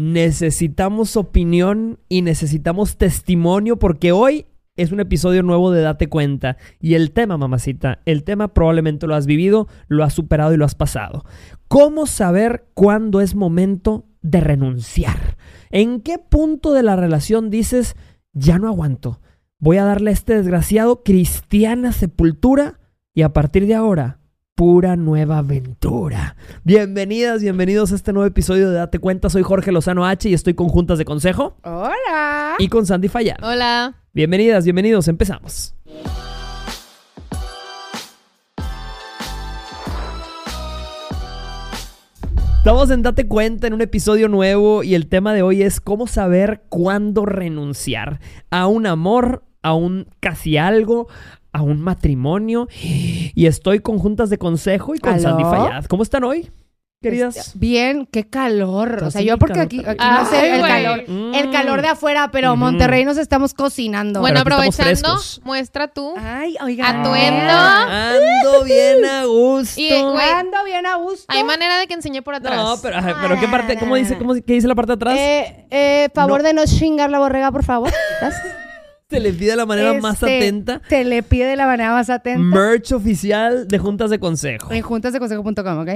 necesitamos opinión y necesitamos testimonio porque hoy es un episodio nuevo de Date Cuenta. Y el tema, mamacita, el tema probablemente lo has vivido, lo has superado y lo has pasado. ¿Cómo saber cuándo es momento de renunciar? ¿En qué punto de la relación dices, ya no aguanto? Voy a darle a este desgraciado cristiana sepultura y a partir de ahora pura nueva aventura. Bienvenidas, bienvenidos a este nuevo episodio de Date Cuenta. Soy Jorge Lozano H y estoy con Juntas de Consejo. Hola. Y con Sandy Fallad. Hola. Bienvenidas, bienvenidos, empezamos. Estamos en Date Cuenta en un episodio nuevo y el tema de hoy es cómo saber cuándo renunciar a un amor, a un casi algo, a un matrimonio. Y estoy con juntas de consejo y con ¿Aló? Sandy Fallad. ¿Cómo están hoy, queridas? Este, Bien, qué calor. O sea, yo porque aquí, aquí no sé Ay, el güey. calor. Mm. El calor de afuera, pero Ujú. Monterrey nos estamos cocinando. Bueno, aprovechando, muestra tú. Ay, oigan. Atuendo. Ando bien a gusto. Y, güey, Ando bien a gusto. Hay manera de que enseñé por atrás. No, pero, pero ¿qué parte? ¿Cómo dice, cómo, qué dice la parte de atrás? Eh, eh, favor No. de no chingar la borrega, por favor. Gracias. Se le pide de la manera más Este, atenta. Te le pide de la manera más atenta. Merch oficial de Juntas de Consejo. en juntasdeconsejo.com, ¿ok?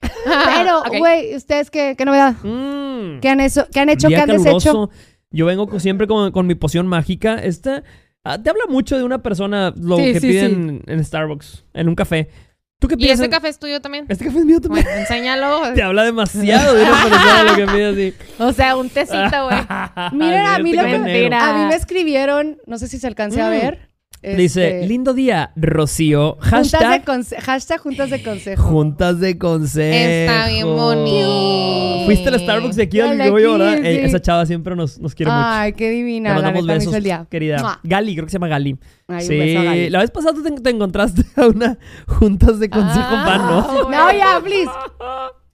Pero, güey, ¿ustedes qué, qué novedad? Mm. ¿Qué han, hecho, ¿Qué han hecho? Día ¿Qué han deshecho? caluroso. Yo vengo siempre con, con mi poción mágica. Esta ah, te habla mucho de una persona lo Sí, que sí, piden en Starbucks, en un café. ¿Tú qué ¿Y ese café es tuyo también? Este café es mío también. Bueno, enséñalo. Te habla demasiado de una persona lo que pide así. O sea, un tecito, güey. Miren, a mí, lo Este que, a mí me escribieron, no sé si se alcance a Mm. ver. Dice, este, lindo día, Rocío. Juntas de, Hashtag conse- hashtag juntas de consejo. Juntas de Consejo. Está bien bonito. Fuiste al Starbucks de aquí al Al de Goyo, aquí, ¿verdad? sí. Ey, esa chava siempre nos, nos quiere mucho. Ay, qué Te divina. La mandamos neta, besos, el día. querida. Mua. Gali, creo que se llama Gali. Ay, un sí, beso a Gali. la vez pasada tú te, te encontraste a una juntas de consejo Ah, pan, ¿no? No, ya, please.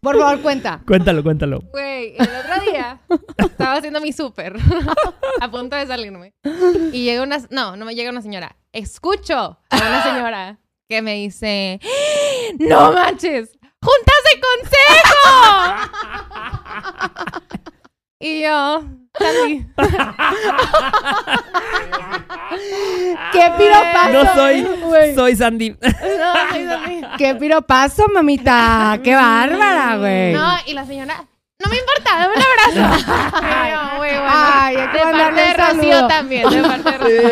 Por favor, cuenta. Cuéntalo, cuéntalo. Güey, el otro día estaba haciendo mi súper a punto de salirme. Y llega una... No, no me llega una señora. Escucho a una señora que me dice... ¡No manches! ¡Juntas de consejo! y yo... Salí. ¿Qué piropazo? No soy, güey. soy Sandy. No, ay, salí. ¿Qué piropazo, mamita? ¡Qué bárbara, güey! No, y la señora... No me importa, dame un abrazo. Y yo, muy bueno. Ay, hay que de parte de Rocío también, de parte de Rocío.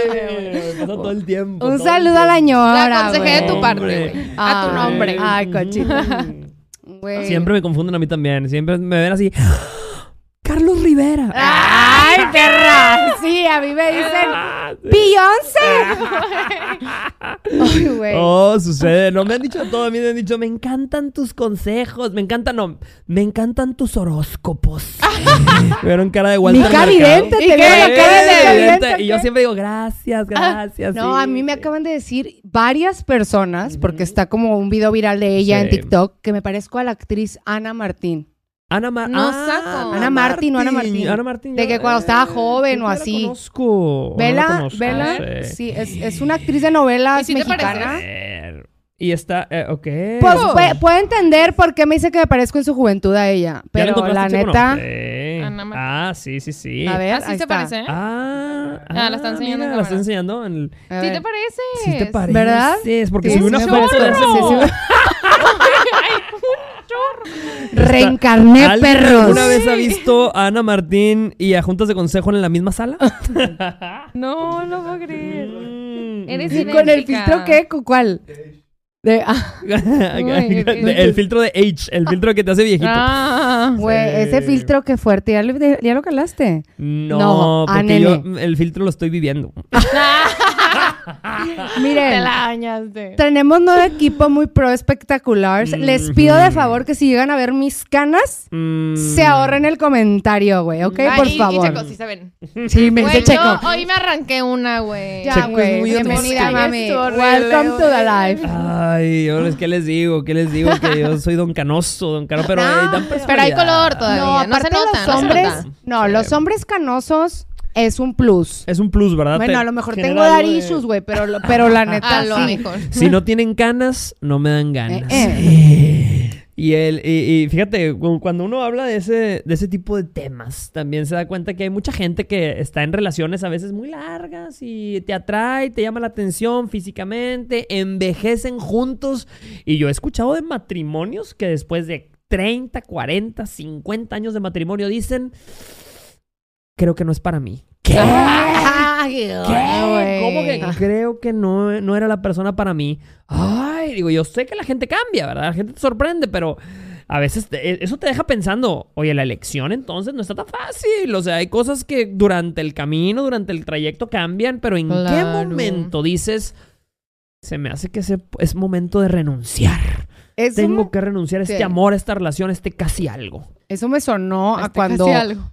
me pasa todo el tiempo. Un saludo a la señora, La aconsejé de güey. tu parte, güey. A tu nombre. Ay, cochita. Güey. Siempre me confunden a mí también. Siempre me ven así. Carlos Rivera. ¡Ay, perra! Sí, a mí me dicen Ah. ¡Beyoncé! Ay, güey. Oh, sucede. No me han dicho todo. A mí me han dicho, me encantan tus consejos. Me encantan, no. Me encantan tus horóscopos. me vieron cara de Walter Mica. Vidente, ¿Y te cara de. Vidente. Y yo siempre digo, gracias, gracias. No, sí. a mí me acaban de decir varias personas, porque está como un video viral de ella en. TikTok, que me parezco a la actriz Ana Martín. Ana, Ma- No Ah, saco. Ana Martín o Ana Martín. Ana Martín. De que cuando estaba eh, joven creo o que la así. conozco. o no la Vela, conozco, Vela, no sé. sí, es, es una actriz de novelas ¿Y si mexicana. Y está, eh, ok. Pues Oh. puede, puede entender por qué me dice que me parezco en su juventud a ella. ¿Ya la Pero la chico, neta, no? Sí. Ana Martín. Ah, sí, sí, sí. a ver, Así ahí se está. parece, ¿eh? Ah, Ah, la está enseñando mira, en la está enseñando en el... ¿Sí te pareces? Sí te pareces. ¿Verdad? Es porque Sí, una sí, foto chorro. Sí, Reencarné ¿Alguien perros. alguna vez ha visto a Ana Martín y a Juntas de Consejo en la misma sala? No, no puedo creer. Mm. Eres ¿Y con el filtro qué? ¿Con ¿Cuál? De, ah, el filtro de H, el filtro que te hace viejito. Ah. güey, ese filtro qué fuerte. ¿Ya lo, ya lo calaste? No, No, porque yo nene. el filtro lo estoy viviendo. Te Miren, la tenemos nuevo equipo muy pro espectacular. Les pido de favor que si llegan a ver mis canas, Mm. se ahorren el comentario, güey, ¿ok? Ah, Por y- y favor. Checo, sí se ven. Sí, me dice Checo. yo hoy me arranqué una, güey. Ya, es güey. muy Bienvenida, mami. Es Welcome to the life. Ay, yo les, ¿qué les digo? ¿Qué les digo? Que yo soy don canoso, don cano, pero No, eh, dan pero- hay color todavía. No, No, se nota, los no se hombres, nota. no, Sí. los hombres canosos es un plus. Es un plus, ¿verdad? Bueno, a lo mejor tengo dar de- issues, güey, pero, pero la neta A lo sí. mejor. Si no tienen canas, no me dan ganas. Eh, Y, el, y, y fíjate, cu- cuando uno habla de ese, de ese tipo de temas, también se da cuenta que hay mucha gente que está en relaciones a veces muy largas y te atrae, te llama la atención físicamente, envejecen juntos. Y yo he escuchado de matrimonios que después de 30, 40, 50 años de matrimonio dicen, creo que no es para mí. ¿Qué? ¿Qué? ¿Cómo que creo que no, no era la persona para mí? Ay, digo, yo sé que la gente cambia, ¿verdad? La gente te sorprende, pero a veces te- e, eso te deja pensando, oye, la elección entonces no está tan fácil. O sea, hay cosas que durante el camino, durante el trayecto cambian, pero ¿en qué momento dices, se me hace que ese- es momento de renunciar? Eso, Tengo que renunciar a este Sí. amor, a esta relación, a este casi algo. eso me sonó a Este, cuando casi algo.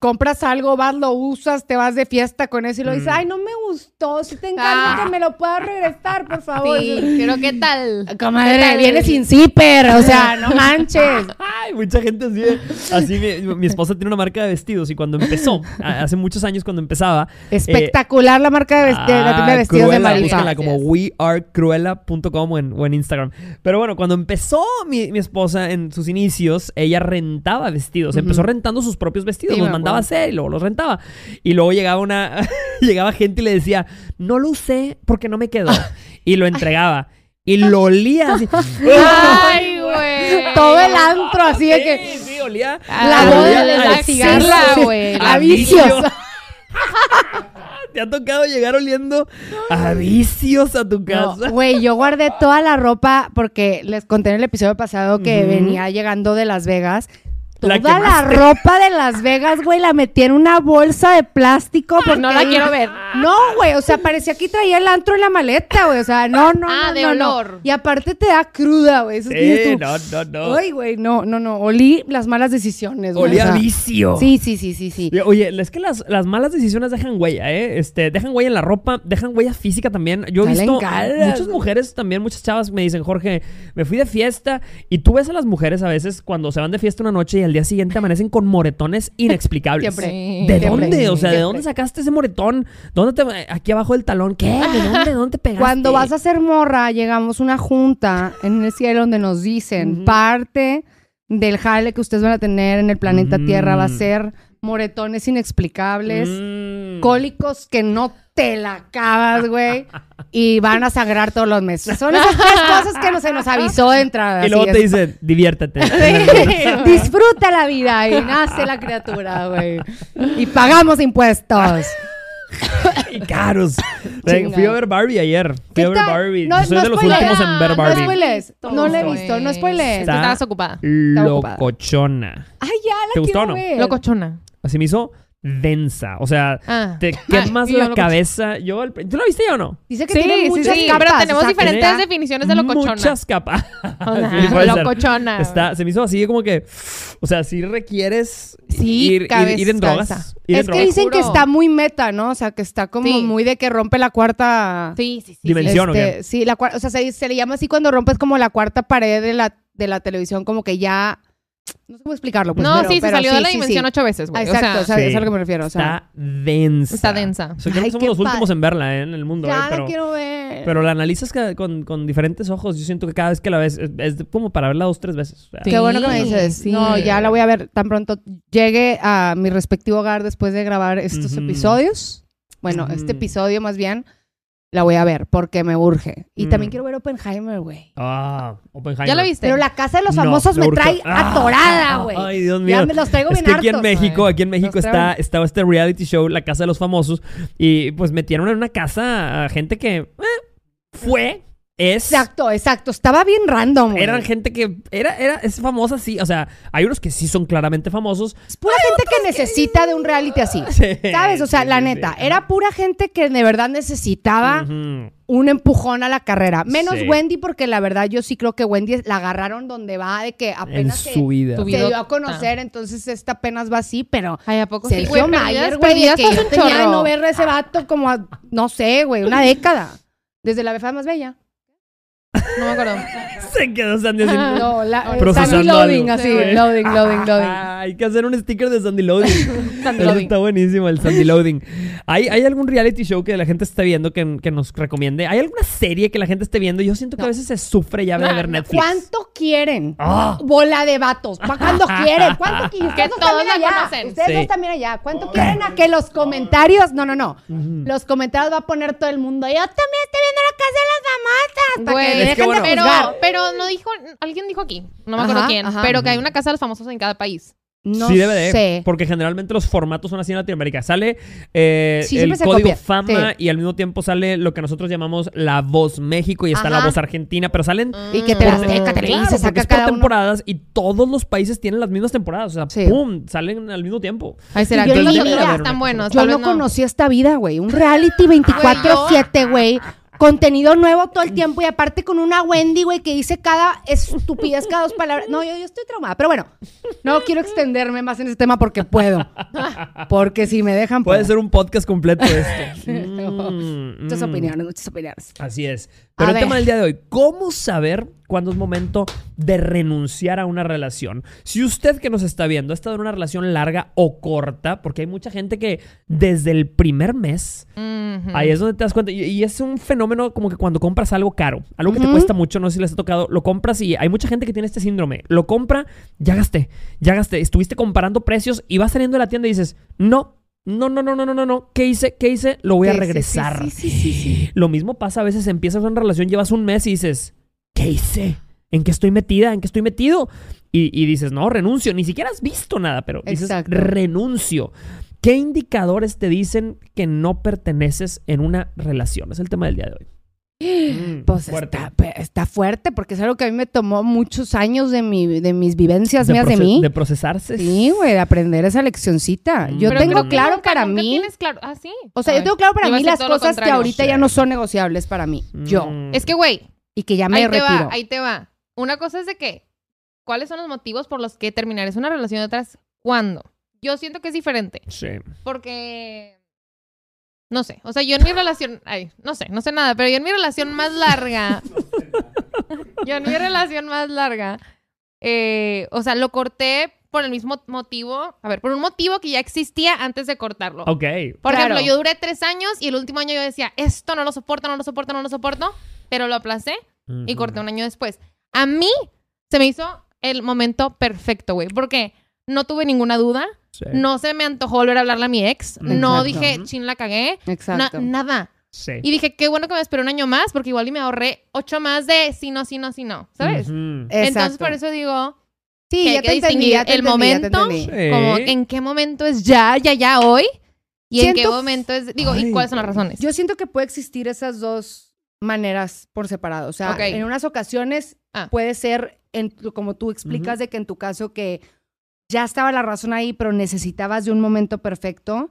Compras algo, vas, lo usas, te vas de fiesta con eso y lo dices, Mm. ay, no me gustó, si te encanta Ah. que me lo puedas regresar, por favor. Sí, pero ¿qué tal? Comadre, ¿Qué tal? viene sin zipper, o sea, no manches. Ay, mucha gente así. de- Así mi, mi esposa tiene una marca de vestidos y cuando empezó, hace muchos años cuando empezaba, Espectacular la marca de, vesti- de la tienda de vestidos de Ah, Marifa. búsquenla como wearecruella.com o en, o en Instagram. Pero bueno, cuando empezó mi, mi esposa en sus inicios, ella rentaba vestidos. Empezó rentando sus propios vestidos, Sí, los mandaba a acuerdo. hacer y luego los rentaba. Y luego llegaba una llegaba gente y le decía, no lo usé porque no me quedó. Y lo entregaba. Y lo olía así. Ay, güey. Todo el antro, así de que... Sí, sí, olía. La Ah, boda les de la cigarra, güey. A vicios. vicio. Te ha tocado llegar oliendo a vicios a tu casa. Güey, yo guardé toda la ropa porque les conté en el episodio pasado que venía llegando de Las Vegas. Toda la, ropa de Las Vegas, güey, la metí en una bolsa de plástico. porque no la quiero ver. No, güey, o sea, parecía que traía el antro en la maleta, güey. O sea, no, no, Ah, no, de no, no. olor. Y aparte te da cruda, güey. Eso tú, no, no, no. Ay, güey, no, no, no. Olí las malas decisiones, güey. Olía o a vicio. Sí, sí, sí, sí, sí. Oye, es que las, las malas decisiones dejan huella, ¿eh? Este, dejan huella en la ropa, dejan huella física también. Yo he visto caras, muchas mujeres también, muchas chavas me dicen, Jorge, me fui de fiesta. Y tú ves a las mujeres a veces cuando se van de fiesta una noche y al día siguiente amanecen con moretones inexplicables. Siempre. ¿De Siempre. dónde? O sea, ¿de dónde sacaste ese moretón? ¿Dónde te, aquí abajo del talón? ¿Qué? ¿De dónde? ¿De dónde te pegaste? Cuando vas a ser morra, llegamos a una junta en el cielo donde nos dicen parte del jale que ustedes van a tener en el planeta. Tierra va a ser moretones inexplicables, Mm. cólicos que no te la acabas, güey, y van a sagrar todos los meses. Son esas tres cosas que no se nos avisó de entrada. Y luego así te es. dicen, diviértete. Disfruta la vida y nace la criatura, güey. Y pagamos impuestos. y caros. Fui a ver Barbie ayer. Fui a ver tal? Barbie. No- soy no de los spoilees. últimos en ver No Barbie. No spoiles. No la he visto, no spoiles. Estabas ocupada. Locochona. Ay, ya la ¿Te gustó quiero o no? ver. Locochona. Así me hizo densa. O sea, Ah. te quemas la cabeza. Yo, al- ¿Tú la viste ya o no? Dice que Sí, tiene muchas sí, capas. pero tenemos o sea, diferentes definiciones de locochona. Muchas capas. O sea, Sí, locochona. Está, se me hizo así como que, o sea, si requieres Sí, ir, ir, cabeza, ir en drogas. en Es que drogas. dicen que está muy meta, ¿no? O sea, que está como Sí. muy de que rompe la cuarta... Sí, sí, sí. Dimensión. ¿o qué? este, sí, la cuarta... O sea, se, se le llama así cuando rompes como la cuarta pared de la, de la televisión, como que ya... No sé cómo explicarlo, pues. no, pero- sí, se pero salió de la dimensión sí. ocho veces, güey. Exacto, o sea, es a lo que me refiero. O sea, Está densa. Está densa. O sea, creo Ay, que somos los últimos en verla ¿eh? en el mundo. ¿eh? ya Pero, la quiero ver. pero la analizas con, con diferentes ojos. Yo siento que cada vez que la ves es, es como para verla dos, tres veces. O sea, Sí. Qué bueno que me dices. sí. No, ya la voy a ver tan pronto llegue a mi respectivo hogar después de grabar estos episodios. Bueno, este episodio más bien la voy a ver porque me urge. Y Mm. también quiero ver Oppenheimer, güey. Ah, Oppenheimer. ¿Ya la viste? Pero la casa de los No, famosos me trae Ah, atorada, güey. Ay, Dios Ya mío. me los traigo Es bien que aquí en. México, aquí en México Los está, traigo. estaba este reality show, La Casa de los Famosos, y pues metieron en una casa a gente que eh, fue, es... Exacto, exacto. Estaba bien random, güey. Eran gente que era, era, es famosa, sí. O sea, hay unos que sí son claramente famosos. Es pura gente que necesita de un reality así. Sí, ¿Sabes? O sea, sí, la neta, sí. era pura gente que de verdad necesitaba un empujón a la carrera. Menos Sí. Wendy, porque la verdad yo sí creo que Wendy la agarraron donde va, de que En apenas se, su vida. se vida. dio a conocer, entonces esta apenas va así, pero Ay, ¿a poco sí, Sergio güey? Mayer, güey, pero ya de que yo tenía de no ver a ese vato como, a, no sé, güey, una década. Desde la befa más bella. No me acuerdo. Se quedó Sandy así. No, la, Procesando Sandy loading, algo. así, Sí, loading, loading, loading. Hay que hacer un sticker de Sandy Loading. Sandy Eso Loading. está buenísimo, el Sandy Loading. ¿Hay, ¿Hay algún reality show que la gente esté viendo que, que nos recomiende? ¿Hay alguna serie que la gente esté viendo? Yo siento que a veces se sufre ya de No, ver. Netflix. ¿Cuánto quieren? Ah. Bola de vatos. ¿Pa' cuándo quieren? ¿Cuánto quieren? Que todos la allá. conocen. Ustedes Sí. dos también allá. ¿Cuánto quieren a que los comentarios? No, no, no. Los comentarios va a poner todo el mundo. Yo también estoy viendo la casa de las Güey, que es que dejen bueno. de pero, juzgar. pero no dijo, alguien dijo aquí, no me acuerdo Ajá, quién, ajá. pero que hay una casa de los famosos en cada país. No sí debe de, sé. porque generalmente los formatos son así en Latinoamérica. Sale eh, Sí, el código copia. fama Sí. y al mismo tiempo sale lo que nosotros llamamos la voz México y está la Ajá. voz Argentina, pero salen Y que te por- las Azteca, Televisa, saca es por cada uno. temporadas y todos los países tienen las mismas temporadas, o sea, Sí. pum, salen al mismo tiempo. Ay, será Yo que no Una están buenos. Yo no conocí esta vida, güey. Un reality 24-7, güey. Contenido nuevo todo el tiempo y aparte con una Wendy, güey, que dice cada estupidez, cada dos palabras. No, yo, yo estoy traumada. Pero bueno, no quiero extenderme más en este tema porque puedo. Porque si me dejan, Puede ser un podcast completo esto. Mm, Muchas mm. opiniones, muchas opiniones. Así es. Pero A el tema del día de hoy, ¿cómo saber cuándo es momento de renunciar a una relación? Si usted que nos está viendo ha estado en una relación larga o corta, porque hay mucha gente que desde el primer mes, ahí es donde te das cuenta, y, y es un fenómeno como que cuando compras algo caro, algo que te cuesta mucho, no sé si les ha tocado, lo compras y hay mucha gente que tiene este síndrome, lo compra, ya gasté, ya gasté, estuviste comparando precios y vas saliendo de la tienda y dices, no. No, no, no, no, no, no, no. ¿Qué hice? ¿Qué hice? Lo voy a regresar. Sí, sí, sí. Lo mismo pasa a veces, empiezas una relación, llevas un mes y dices, ¿qué hice? ¿En qué estoy metida? ¿En qué estoy metido? Y, y dices, no, renuncio. Ni siquiera has visto nada, pero dices, Exacto. renuncio. ¿Qué indicadores te dicen que no perteneces en una relación? Es el tema del día de hoy. Mm, Pues fuerte. está, fuerte porque es algo que a mí me tomó muchos años de, mi, de mis vivencias mías de mí. De procesarse. Sí, güey, de aprender esa leccioncita. Mm. Yo Pero tengo claro nunca- para nunca mí. tienes claro. Ah, sí. O sea, A yo tengo claro para mí las cosas que ahorita ya no son negociables para mí. Yo. Mm. Es que, güey, Y que ya me ahí te retiro. va, ahí te va. Una cosa es de que, ¿cuáles son los motivos por los que terminarías una relación y otras cuándo? Yo siento que es diferente. Sí. Porque. No sé. O sea, yo en mi relación. Ay, no sé, no sé nada. Pero yo en mi relación más larga. yo en mi relación más larga. eh, o sea, lo corté por el mismo motivo. A ver, por un motivo que ya existía antes de cortarlo. Ok. Por Claro. ejemplo, yo duré tres años y el último año yo decía, esto no lo soporto, no lo soporto, no lo soporto. Pero lo aplacé y corté un año después. A mí se me hizo el momento perfecto, güey. Porque no tuve ninguna duda. Sí. No se me antojó volver a hablarle a mi ex. No dije, chin, la cagué. Na- Exacto. nada. Sí. Y dije, qué bueno que me esperé un año más, porque igual y me ahorré ocho más de sí, no, sí, no, sí, no. ¿Sabes? Ujú. Entonces, Exacto. por eso digo, sí, que ya hay que te entendí, distinguir ya te el entendí, ya te momento. Sí. como, ¿en qué momento es ya, ya, ya, hoy? ¿Y en qué momento es, digo, Ay. y cuáles son las razones? Yo siento que puede existir esas dos maneras por separado. O sea, en unas ocasiones Ah. puede ser, en, tu- como tú explicas, de que en tu caso que ya estaba la razón ahí, pero necesitabas de un momento perfecto.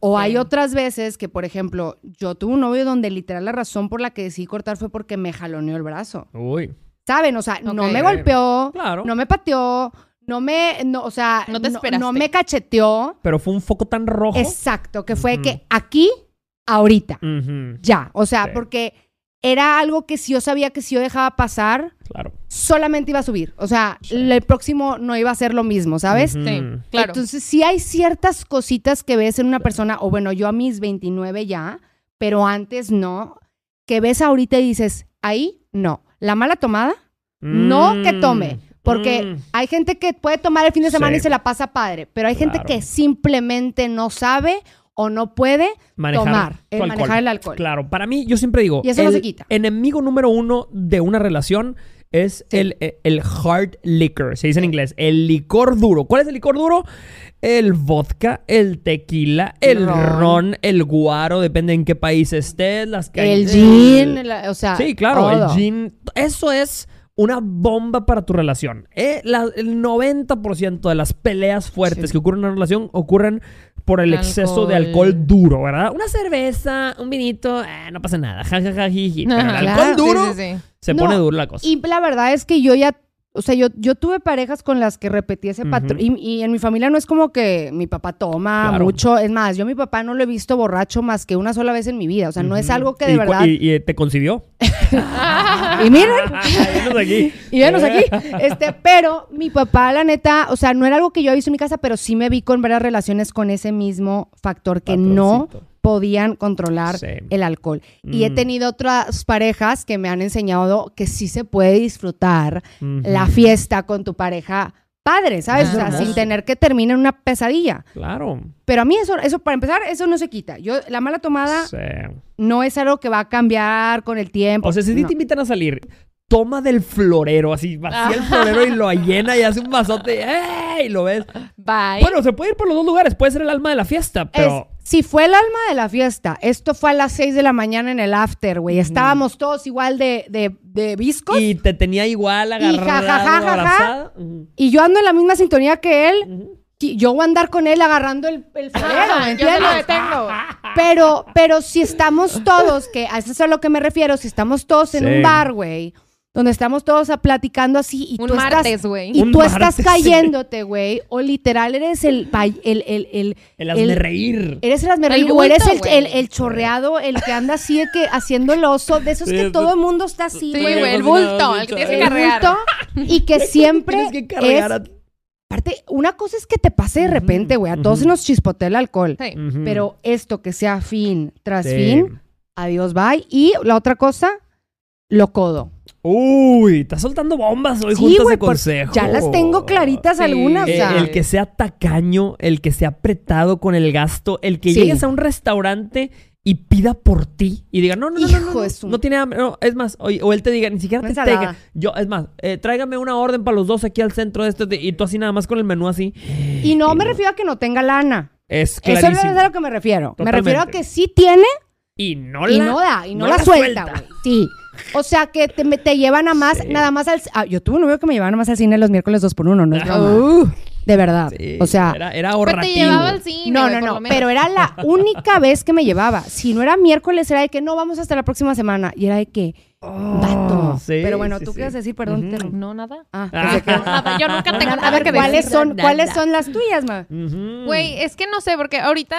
O Sí. hay otras veces que, por ejemplo, yo tuve un novio donde literal la razón por la que decidí cortar fue porque me jaloneó el brazo. Uy. ¿Saben? O sea, no me golpeó, Claro. no me pateó, no me, no, o sea, No te no, no me cacheteó. Pero fue un foco tan rojo. Exacto, que fue que aquí, ahorita, ya. O sea, Sí. porque era algo que si yo sabía que si yo dejaba pasar, Claro. solamente iba a subir. O sea, el próximo no iba a ser lo mismo, ¿sabes? Sí, claro. Entonces, sí hay ciertas cositas que ves en una persona, o bueno, yo a mis 29 ya, pero antes no, que ves ahorita y dices, ahí no. La mala tomada, no que tome. Porque Mm. hay gente que puede tomar el fin de semana Sí. y se la pasa padre, pero hay gente que simplemente no sabe o no puede Manejar tomar, el alcohol. manejar el alcohol. Claro, para mí, yo siempre digo, Y eso no el se quita. enemigo número uno de una relación es el, eh, el hard liquor, se dice en inglés, el licor duro. ¿Cuál es el licor duro? El vodka, el tequila, el Ron. ron, el guaro, depende en qué país estés, las El el- gin, la- o sea, Sí, claro, todo. el gin. Eso es una bomba para tu relación. Eh, la- el 90% de las peleas fuertes Sí. que ocurren en una relación ocurren por el exceso de Alcohol. duro, ¿verdad? Una cerveza, un vinito, eh, no pasa nada. Ja, ja, ja, jiji. Pero el alcohol duro Sí, sí, sí. se No, pone duro la cosa. Y la verdad es que yo ya o sea, yo, yo tuve parejas con las que repetí ese patrón. Y, y en mi familia no es como que mi papá toma Claro. mucho. Es más, yo a mi papá no lo he visto borracho más que una sola vez en mi vida. O sea, no es algo que de ¿Y cu- verdad. ¿Y, y te concibió? Y miren, Venos aquí. y venos aquí. Este, pero mi papá, la neta, o sea, no era algo que yo he visto en mi casa, pero sí me vi con varias relaciones con ese mismo factor que no. Podían controlar Sí. el alcohol. Y he Mm. tenido otras parejas que me han enseñado que sí se puede disfrutar la fiesta con tu pareja padre, ¿sabes? Es o sea, sin tener que terminar en una pesadilla. Claro. Pero a mí eso, eso para empezar, eso no se quita. Yo, la mala tomada Sí. no es algo que va a cambiar con el tiempo. O sea, si No. te invitan a salir, toma del florero, así, vacía el florero y lo llena y hace un vasote, ¡ey! Y lo ves. Bye. Bueno, se puede ir por los dos lugares, puede ser el alma de la fiesta, Es- pero... si fue el alma de la fiesta, esto fue a las 6 de la mañana en el after, güey. Estábamos todos igual de, de, de viscos. Y, Y te tenía igual agarrado, jajajaja. abrazada. Ujú. yo ando en la misma sintonía que él. Y Yo voy a andar con él agarrando el, el florero, ¿me Yo lo detengo. Pero, pero si estamos todos, que a eso es a lo que me refiero, si estamos todos en Sí. un bar, güey, donde estamos todos a- platicando así y Un tú martes, estás güey. y Un tú martes, estás sí. cayéndote, güey, o literal eres el el el el, El reír. Eres el hazme El reír, o eres el, el, el chorreado, el que anda así de que haciendo el oso, de esos Sí, que es- todo el mundo está así, Sí, güey. güey, el bulto, sí, el que tienes que el el cargar. bulto, y que siempre Tienes que es cargar a- aparte una cosa es que te pase de repente, güey, a todos se nos chispotea el alcohol. Sí. Pero esto que sea fin tras Sí. fin, adiós, bye. Y la otra cosa, lo codo. Uy, estás soltando bombas hoy Sí, juntas de consejo. ya las tengo claritas Sí. algunas, Eh, el que sea tacaño, el que sea apretado con el gasto, el que Sí. llegues a un restaurante y pida por ti y diga, no, no, no, no, no, no, de su- no tiene hambre, no, es más, o, o él te diga, ni siquiera Una te tenga, yo, es más, eh, tráigame una orden para los dos aquí al centro de esto, de- y tú así nada más con el menú así. y no y me no. refiero a que no tenga lana. Es Eso es clarísimo. a lo que me refiero. Me refiero a que sí tiene Y no y la, no da, y no, no la, la suelta, suelta. güey. Sí. O sea, que te, te llevan a más, Sí. nada más al... ah, yo tuve un novio que me llevaba nada más al cine los miércoles dos por uno, no es broma. Uh, De verdad. sí, o sea... era, era Pero ahorrativo. te llevaba al cine. No, no, no, pero era la única vez que me llevaba. Si no era miércoles, era de que no, vamos hasta la próxima semana. Y era de que, Oh, vato. sí, pero bueno, sí, tú a decir, perdón. Te lo- No, nada. Ah, Ah. pensé que- Nada, yo nunca tengo a nada ver, que ¿cuáles decir. son, Nada. ¿cuáles son las tuyas, ma? Güey, es que no sé, porque ahorita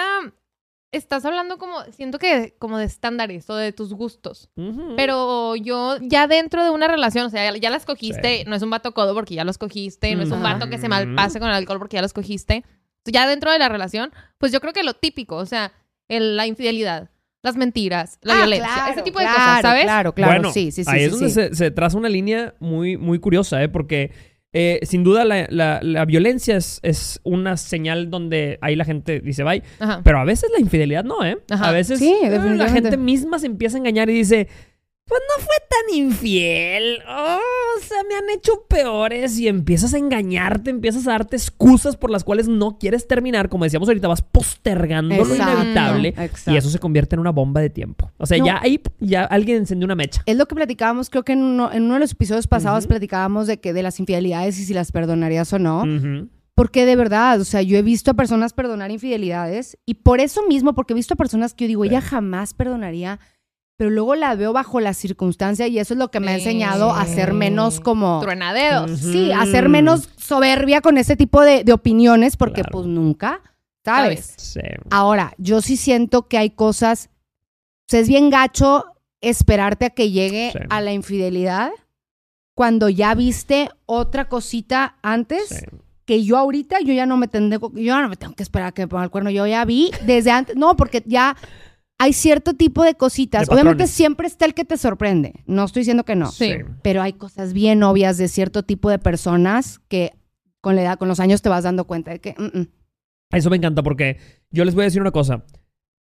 estás hablando como, siento que como de estándares o de tus gustos. Pero yo ya dentro de una relación, o sea, ya, ya la escogiste, Sí. no es un vato codo porque ya lo escogiste, no es un vato que se malpase con el alcohol porque ya lo escogiste. Ya dentro de la relación, pues yo creo que lo típico, o sea, el- la infidelidad, las mentiras, la Ah, violencia, claro, ese tipo de claro, cosas, ¿sabes? Claro, claro, bueno, sí, sí, sí. ahí sí, es donde sí. Se, se traza una línea muy, muy curiosa, ¿eh? Porque eh, sin duda la, la- la violencia es, es una señal donde ahí la gente dice bye, Ajá. pero a veces la infidelidad no, ¿eh? Ajá. A veces Sí, eh, la gente misma se empieza a engañar y dice, pues no fue tan infiel, oh, o sea, me han hecho peores y empiezas a engañarte, empiezas a darte excusas por las cuales no quieres terminar, como decíamos ahorita, vas postergando lo Exacto, inevitable exacto. y eso se convierte en una bomba de tiempo. O sea, No. ya ahí ya alguien encendió una mecha. Es lo que platicábamos, creo que en uno, en uno de los episodios pasados platicábamos de que de las infidelidades y si las perdonarías o no. Porque de verdad, o sea, yo he visto a personas perdonar infidelidades y por eso mismo, porque he visto a personas que yo digo, ella jamás perdonaría, pero luego la veo bajo la circunstancia y eso es lo que me ha enseñado a ser menos como... Truenadedos. Ujú. Sí, a ser menos soberbia con ese tipo de, de opiniones, porque Claro. pues nunca, ¿sabes? Sí. Ahora, yo sí siento que hay cosas, o sea, es bien gacho esperarte a que llegue Sí. a la infidelidad cuando ya viste otra cosita antes sí. que yo ahorita yo ya no me tengo yo ya no me tengo que esperar a que me ponga el cuerno yo ya vi desde antes no porque ya hay cierto tipo de cositas De obviamente siempre está el que te sorprende no estoy diciendo que no Sí. pero hay cosas bien obvias de cierto tipo de personas que con la edad con los años te vas dando cuenta de que mm, mm. Eso me encanta porque yo les voy a decir una cosa.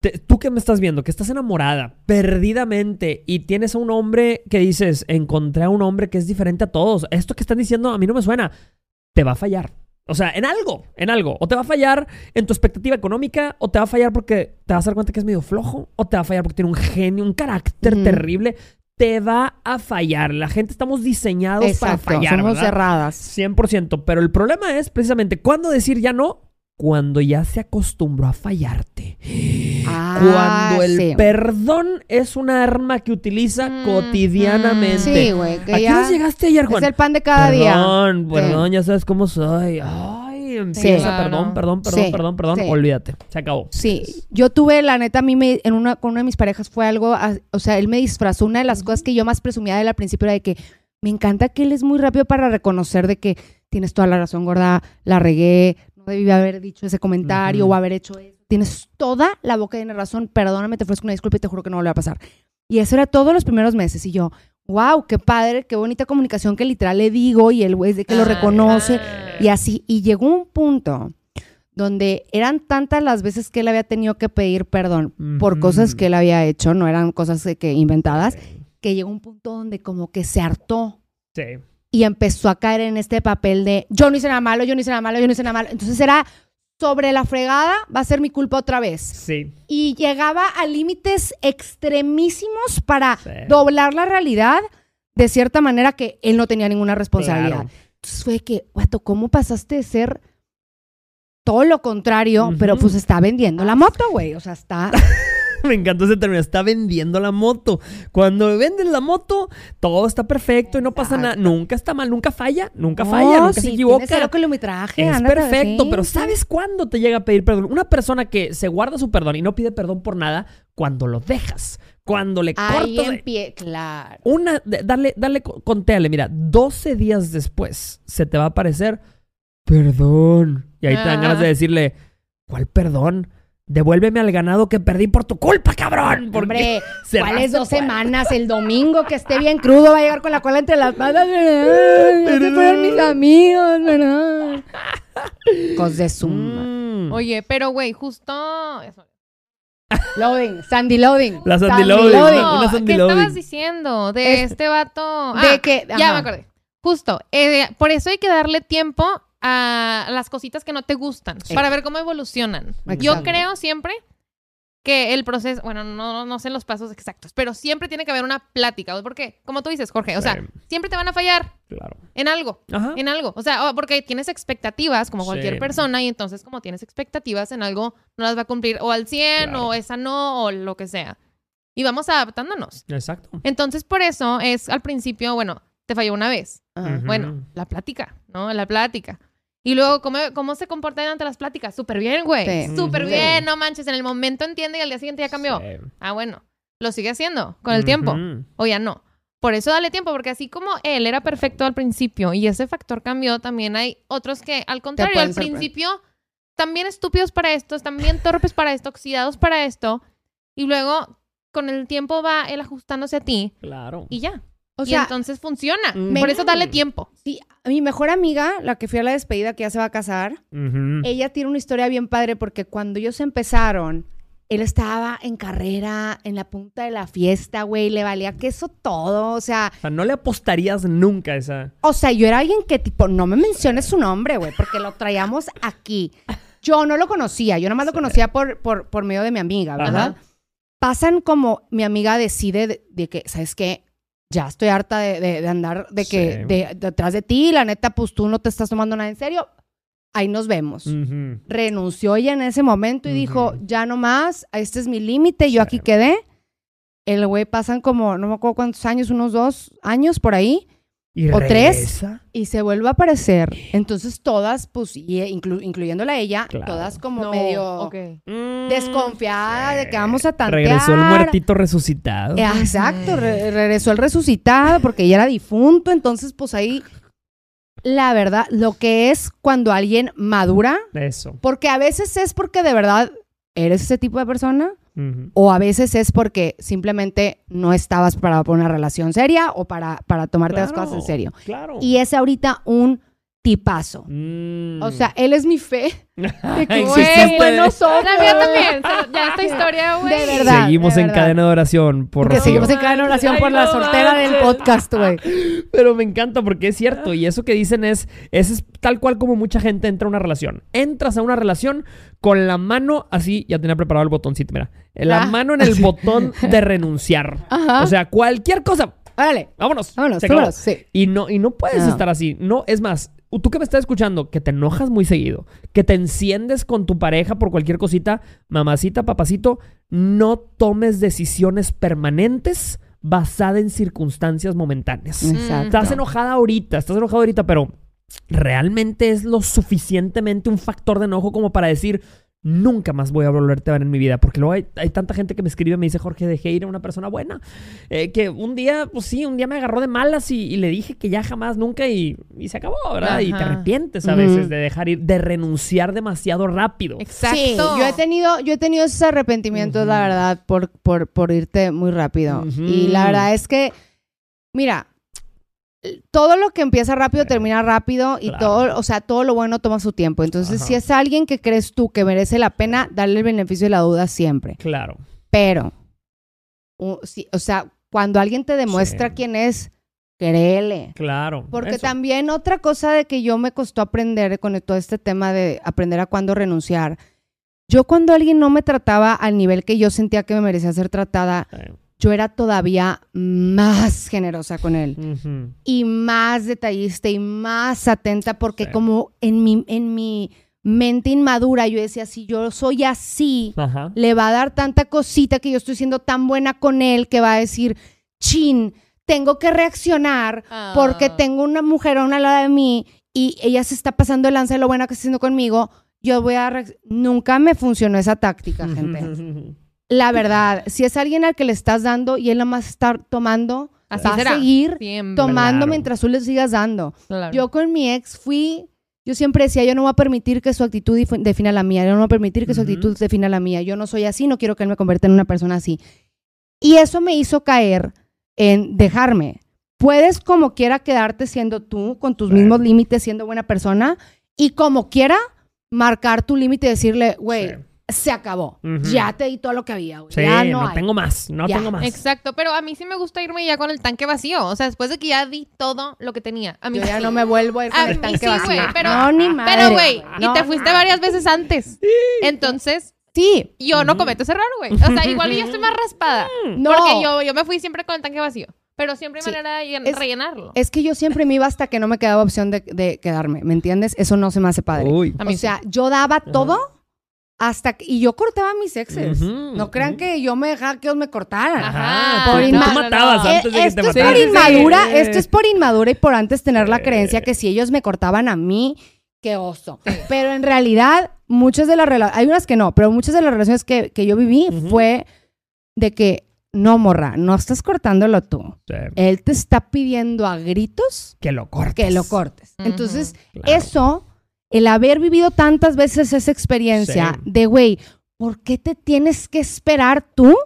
Te- tú que me estás viendo, que estás enamorada perdidamente y tienes a un hombre que dices, encontré a un hombre que es diferente a todos. Esto que están diciendo a mí no me suena. Te va a fallar. O sea, en algo, en algo. O te va a fallar en tu expectativa económica, o te va a fallar porque te vas a dar cuenta que es medio flojo, o te va a fallar porque tiene un genio, un carácter Ujú. terrible. Te va a fallar. La gente estamos diseñados para fallar. somos ¿verdad? cerradas 100%, pero el problema es precisamente cuándo decir ya no, cuando ya se acostumbró a fallarte. Ah, Cuando el sí. perdón es una arma que utiliza Mm, cotidianamente. Sí, güey, ¿A qué llegaste ayer, Juan? es el pan de cada día. Perdón, Sí. perdón, ya sabes cómo soy. Ay, empieza, Claro. perdón, perdón, perdón, Sí, perdón, perdón. sí. Olvídate, se acabó. Sí, yo tuve, la neta, a mí me, en una, con una de mis parejas fue algo, o sea, él me disfrazó. Una de las cosas que yo más presumía de él al principio era de que me encanta que él es muy rápido para reconocer de que tienes toda la razón, gorda, la regué, debí haber dicho ese comentario o haber hecho eso. Tienes toda la boca llena de razón, perdóname, te ofrezco una disculpa y te juro que no vuelve a pasar. Y eso era todos los primeros meses. Y yo, wow, qué padre, qué bonita comunicación que literal le digo y el güey es de que lo reconoce. Y así, y llegó un punto donde eran tantas las veces que él había tenido que pedir perdón por cosas que él había hecho, no eran cosas de que inventadas, que llegó un punto donde como que se hartó Sí. Y empezó a caer en este papel de yo no hice nada malo, yo no hice nada malo, yo no hice nada malo. Entonces era sobre la fregada, va a ser mi culpa otra vez. Sí. Y llegaba a límites extremísimos para Sí. doblar la realidad de cierta manera que él no tenía ninguna responsabilidad. Claro. Entonces fue que, guato, ¿cómo pasaste de ser todo lo contrario? Pero pues está vendiendo la moto, güey. O sea, está. Me encantó ese término. Está vendiendo la moto. Cuando vendes la moto, todo está perfecto y no pasa nada. Nunca está mal, nunca falla, nunca falla, nunca se equivoca. cero kilometraje, Es perfecto, pero. ¿sabes cuándo te llega a pedir perdón? Una persona que se guarda su perdón y no pide perdón por nada, cuando lo dejas, cuando le Ahí cortas. en pie, claro. Una, dale, dale, co- contéale, mira, 12 días después se te va a aparecer perdón. Y ahí te dan Ah. ganas de decirle, ¿cuál perdón? Devuélveme al ganado que perdí por tu culpa, cabrón. Porque Hombre, ¿cuáles dos semanas? El domingo que esté bien crudo va a llegar con la cola entre las patas. Se fueron mis amigos, ¿verdad? Cos de suma. Mm. Oye, pero güey, justo. eso. Loading, Sandy Loading. La Sandy Loading, Loading. una No, Sandy ¿Qué Loading. estabas diciendo de Es- este vato? de Ah, que- Ya ajá. me acordé. Justo. eh, por eso hay que darle tiempo a las cositas que no te gustan para ver cómo evolucionan. Yo creo siempre que el proceso, bueno, no, no sé los pasos exactos, pero siempre tiene que haber una plática. Porque, como tú dices, Jorge, o sea, Sí. siempre te van a fallar Claro. en algo. Ajá. En algo. O sea, porque tienes expectativas, como cualquier Sí. persona, y entonces, como tienes expectativas en algo, no las va a cumplir o al 100, Claro. o esa no, o lo que sea. Y vamos adaptándonos. Exacto. Entonces, por eso es al principio, bueno, te falló una vez. Ajá. Bueno, la plática, ¿no? La plática. Y luego, ¿cómo, cómo se comporta ante las pláticas? Súper bien, güey. Sí. Súper bien, no manches. En el momento entiende y al día siguiente ya cambió. Sí. Ah, bueno. Lo sigue haciendo con el tiempo. O ya no. Por eso dale tiempo, porque así como él era perfecto al principio y ese factor cambió, también hay otros que, al contrario, al principio también estúpidos para esto, también torpes para esto, oxidados para esto, y luego con el tiempo va él ajustándose a ti Claro. y ya. O y sea, entonces funciona. Por eso dale tiempo. sí, a mi mejor amiga, la que fui a la despedida, que ya se va a casar, ella tiene una historia bien padre porque cuando ellos empezaron, él estaba en carrera, en la punta de la fiesta, güey, le valía queso todo, o sea, O sea, no le apostarías nunca a esa. o sea, yo era alguien que tipo, no me menciones su nombre, güey, porque lo traíamos aquí. Yo no lo conocía, yo nomás lo conocía por, por, por medio de mi amiga, ¿verdad? Ajá. Pasan como mi amiga decide de, de que, ¿sabes qué? Ya estoy harta de, de- de andar de que Sí. detrás de ti, la neta, pues tú no te estás tomando nada en serio. Ahí nos vemos. Renunció ella en ese momento y dijo, ya no más, este es mi límite, yo Sí. aquí quedé. El güey pasan como, no me acuerdo cuántos años, unos dos años por ahí, ¿Y ¿O tres? y se vuelve a aparecer. Entonces todas, pues, y, eh, inclu- incluyéndola a ella, Claro. todas como No, medio ok. Mm, desconfiadas de sí. que vamos a tantear. Regresó el muertito resucitado. Eh, Exacto, re- regresó el resucitado porque ella era difunto, entonces pues ahí, la verdad, lo que es cuando alguien madura, Eso. porque a veces es porque de verdad eres ese tipo de persona, O a veces es porque simplemente no estabas para una relación seria o para, para tomarte las cosas en serio. Claro. Y es ahorita un tipazo. Mm. O sea, él es mi fe de que güey, buenos ojos. La mía también. Ya esta historia, güey. De verdad. Seguimos de en verdad. cadena de oración por Que seguimos en cada oración por Ay, la no soltera del podcast, güey. Pero me encanta porque es cierto. Y eso que dicen es, es, es tal cual como mucha gente entra a una relación. Entras a una relación con la mano así, ya tenía preparado el botoncito, mira. La Ah. mano en el botón de renunciar. Ajá. O sea, cualquier cosa. Órale, Vámonos. vámonos, vámonos. Sí. Y no, y no puedes No. estar así. No, es más, tú que me estás escuchando, que te enojas muy seguido, que te enciendes con tu pareja por cualquier cosita, mamacita, papacito, no tomes decisiones permanentes basadas en circunstancias momentáneas. Exacto. Estás enojada ahorita, estás enojado ahorita, pero realmente es lo suficientemente un factor de enojo como para decir, nunca más voy a volverte a ver en mi vida. Porque luego hay, hay tanta gente que me escribe y me dice, Jorge, dejé ir a una persona buena. Eh, que un día, pues sí, un día me agarró de malas y, y le dije que ya jamás, nunca y, y se acabó, ¿verdad? Y te arrepientes a veces de dejar ir, de renunciar demasiado rápido. Exacto. Sí, yo he tenido, yo he tenido esos arrepentimientos, la verdad, por, por, por irte muy rápido. Y la verdad es que, mira, todo lo que empieza rápido termina rápido y Claro. todo, o sea, todo lo bueno toma su tiempo. Entonces, Ajá. si es alguien que crees tú que merece la pena, darle el beneficio de la duda siempre. Claro. Pero, u- sí, o sea, cuando alguien te demuestra Sí. quién es, créele. Claro. Porque eso. también otra cosa de que yo me costó aprender con todo este tema de aprender a cuándo renunciar. Yo cuando alguien no me trataba al nivel que yo sentía que me merecía ser tratada, Sí. Yo era todavía más generosa con él y más detallista y más atenta porque Sí. como en mi, en mi mente inmadura yo decía, si yo soy así, Ajá. le va a dar tanta cosita que yo estoy siendo tan buena con él que va a decir, chin, tengo que reaccionar Ah. porque tengo una mujer a una lado de mí y ella se está pasando el lance de lo buena que está haciendo conmigo. Yo voy a... Nunca me funcionó esa táctica, gente. La verdad, si es alguien al que le estás dando y él nada más está tomando, Así va será. a seguir Siempre. tomando Claro. mientras tú le sigas dando. Claro. Yo con mi ex fui, yo siempre decía, yo no voy a permitir que su actitud defina la mía, yo no voy a permitir que su actitud defina la mía, yo no soy así, no quiero que él me convierta en una persona así. Y eso me hizo caer en dejarme. Puedes como quiera quedarte siendo tú, con tus mismos límites, siendo buena persona, y como quiera marcar tu límite y decirle, güey, Sí. Se acabó, ya te di todo lo que había, güey, Sí, ya no, no, hay. tengo más, no Ya. tengo más. Exacto, pero a mí sí me gusta irme ya con el tanque vacío. O sea, después de que ya di todo lo que tenía. A mí Yo ya sí. no me vuelvo a ir con A el tanque sí, vacío. pero- no, ni madre. Pero, güey, No, y te fuiste varias veces antes. Entonces, Sí, yo no cometo ese error, güey. O sea, igual yo estoy más raspada. no. Porque yo, yo me fui siempre con el tanque vacío. Pero siempre hay Sí. manera de Es- rellenarlo. Es que yo siempre me iba hasta que no me quedaba opción de, de quedarme, ¿me entiendes? Eso no se me hace padre. Uy. A mí o sea, yo daba todo hasta que... Y yo cortaba a mis exes. No crean que yo me dejaba que ellos me cortaran. Ajá. Por tú, inma- tú matabas Eh, antes de que esto te es por inmadura, Sí. esto es por inmadura y por antes tener la creencia que si ellos me cortaban a mí, qué oso. Pero en realidad, muchas de las relaciones, hay unas que no, pero muchas de las relaciones que, que yo viví fue de que, no, morra, no estás cortándolo tú. Sí. Él te está pidiendo a gritos Que lo cortes. que lo cortes. Entonces, claro. eso, el haber vivido tantas veces esa experiencia Sí. de, güey, ¿por qué te tienes que esperar tú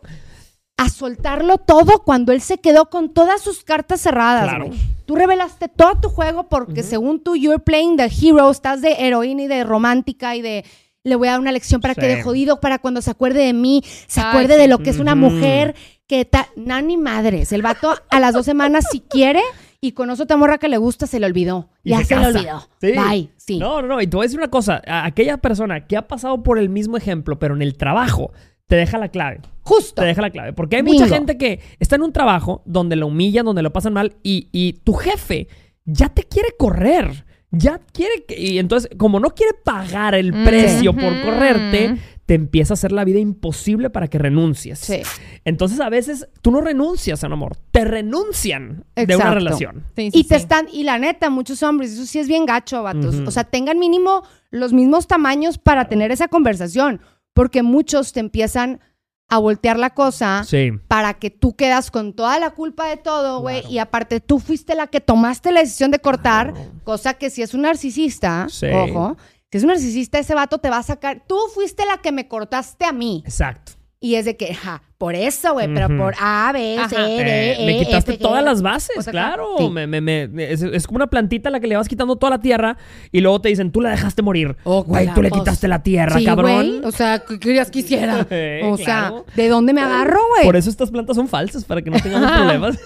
a soltarlo todo cuando él se quedó con todas sus cartas cerradas, Claro. Tú revelaste todo tu juego porque según tú, you're playing the hero, estás de heroína y de romántica y de... Le voy a dar una lección para que de jodido, para cuando se acuerde de mí, se Ay, acuerde sí. de lo que es una mujer que ta... Nani madres. El vato a las dos semanas, si quiere, y con otra morra que le gusta, se le olvidó. Y ya se se, le olvidó. Sí. Bye. Sí. No, no, no. Y te voy a decir una cosa. A- aquella persona que ha pasado por el mismo ejemplo, pero en el trabajo, te deja la clave. Justo. Te deja la clave. Porque hay mucha gente que está en un trabajo donde lo humillan, donde lo pasan mal, y, y tu jefe ya te quiere correr. Ya quiere que. Y entonces, como no quiere pagar el Mm. precio por correrte, te empieza a hacer la vida imposible para que renuncies. Sí. Entonces, a veces tú no renuncias a un amor, te renuncian de una relación. Sí, sí, Y te están, y la neta, muchos hombres, eso sí es bien gacho, vatos. O sea, tengan mínimo los mismos tamaños para tener esa conversación. Porque muchos te empiezan a voltear la cosa Sí. para que tú quedas con toda la culpa de todo, güey. Claro. Y aparte, tú fuiste la que tomaste la decisión de cortar, Claro. cosa que si es un narcisista, Sí. ojo, si es un narcisista, ese vato te va a sacar. Tú fuiste la que me cortaste a mí. Exacto. Y es de que, ja, por eso, güey, pero por A, B, C, Ajá. D, Eh, E, me quitaste F, G. todas las bases, O sea, claro. sí. Me- me- me- es, es como una plantita a la que le vas quitando toda la tierra y luego te dicen, tú la dejaste morir. Oh, Güey, tú le pues, quitaste la tierra, sí, cabrón. güey, O sea, ¿qué querías que hiciera? Eh, o claro. sea, ¿de dónde me agarro, güey? Por eso estas plantas son falsas, para que no tengamos problemas.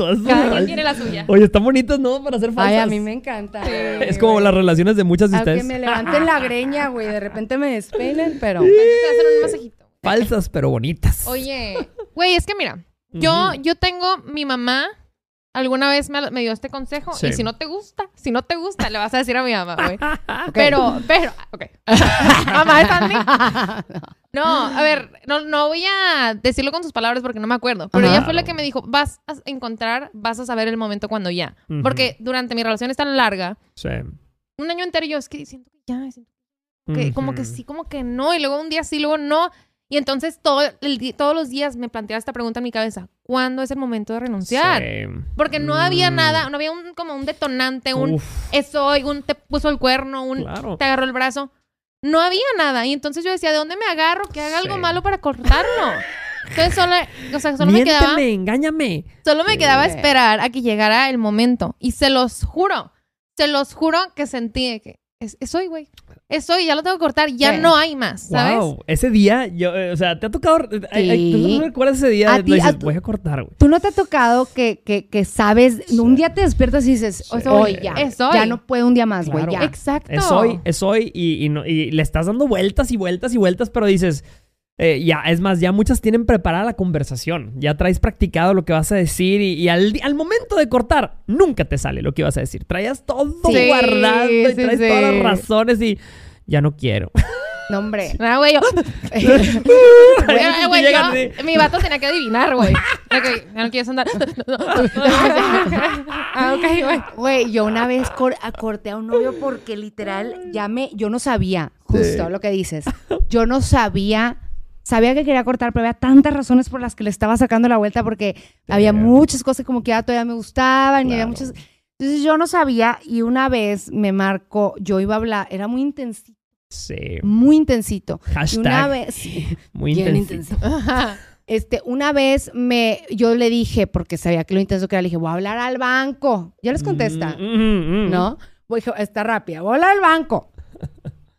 Todas Cada quien tiene la suya. Oye, están bonitas, ¿no? Para ser falsas. Ay, a mí me encanta. Es como las relaciones de muchas de Aunque ustedes. me levanten la greña, güey, de repente me despeinen, pero... Entonces te hacen un masajito. Falsas, pero bonitas. Oye, güey, es que mira, yo, yo tengo mi mamá alguna vez me, me dio este consejo. Sí. Y si no te gusta, si no te gusta, le vas a decir a mi mamá, güey. Pero, pero, ok. mamá de Sandy. No, a ver, no, no voy a decirlo con sus palabras porque no me acuerdo. Pero Ajá. ella fue la que me dijo, vas a encontrar, vas a saber el momento cuando ya. Porque durante mi relación es tan larga, Sí. un año entero yo es que siento que ya, siento que como que sí, como que no, y luego un día sí, luego no. Y entonces todo el todos los días me planteaba esta pregunta en mi cabeza, ¿cuándo es el momento de renunciar? Sí. Porque no había Mm. nada, no había un, como un detonante, un Uf, es hoy, un te puso el cuerno, un claro. te agarró el brazo. No había nada. Y entonces yo decía, ¿de dónde me agarro? Que haga algo malo para cortarlo. Entonces solo, o sea, solo me quedaba, engáñame. solo me quedaba esperar a que llegara el momento. Y se los juro, se los juro que sentí que es, es hoy, güey. Es hoy, ya lo tengo que cortar, ya Sí. no hay más, ¿sabes? Wow, ese día, yo, eh, o sea, te ha tocado. eh, ay, ay, Sí. ¿Tú no recuerdas ese día? A ti- dices, a tu- voy a cortar, güey. ¿Tú no te ha tocado que, que, que sabes, un día te despiertas y dices, Sí. hoy ya, Es hoy. ya no puedo un día más, güey, Claro. ya. Exacto. Es hoy, es hoy y, y no- y le estás dando vueltas y vueltas y vueltas, pero dices, eh, ya, es más, ya muchas tienen preparada la conversación, ya traes practicado lo que vas a decir y, y al, momento de cortar, nunca te sale lo que ibas a decir. Traías todo Sí, guardado y sí, traes sí. todas las razones y ya no quiero. No, hombre. Ah, güey, yo- Güey, Eh, güey, llegan yo- así. mi vato tenía que adivinar, güey. Ok, ya no quieres andar. ah, ok, güey. Güey, yo una vez cor- a- corté a un novio porque literal ya me, yo no sabía, justo Sí. lo que dices. Yo no sabía, sabía que quería cortar, pero había tantas razones por las que le estaba sacando la vuelta porque había muchas cosas como que ya todavía me gustaban y había muchas. Entonces yo no sabía y una vez me marcó, yo iba a hablar, era muy intensito, Sí. muy intensito. Y Hashtag. una vez, sí, muy intensito. Este, una vez me, yo le dije, porque sabía que lo intenso que era, le dije, voy a hablar al banco. Ya les contesta. Mm, mm, mm. ¿no? Voy, está rápida. Voy a hablar al banco.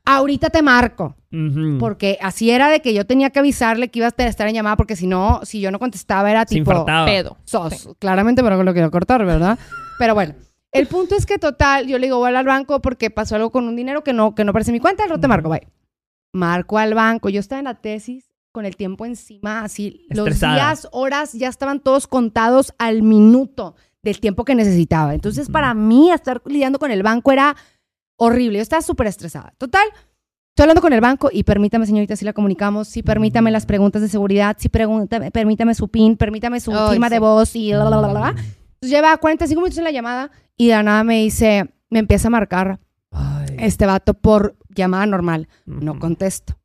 Ahorita te marco. Porque así era de que yo tenía que avisarle que iba a estar en llamada, porque si no, si yo no contestaba, era tipo. Pedo. Sos. Claramente, pero lo quiero cortar, ¿verdad? Pero bueno. El punto es que total, yo le digo, voy al banco porque pasó algo con un dinero que no, que no aparece en mi cuenta, no te marco, bye. Marco al banco. Yo estaba en la tesis con el tiempo encima, así. Los días, horas, ya estaban todos contados al minuto del tiempo que necesitaba. Entonces, para mí, estar lidiando con el banco era horrible. Yo estaba súper estresada. Total, estoy hablando con el banco y permítame, señorita, si la comunicamos, sí, permítame las preguntas de seguridad, sí, pregúntame, permítame su PIN, permítame su Ay, firma sí. de voz y la, la, la, la, la. Entonces, lleva 45 minutos en la llamada y de la nada me dice, me empieza a marcar Ay. este vato por llamada normal. No contesto.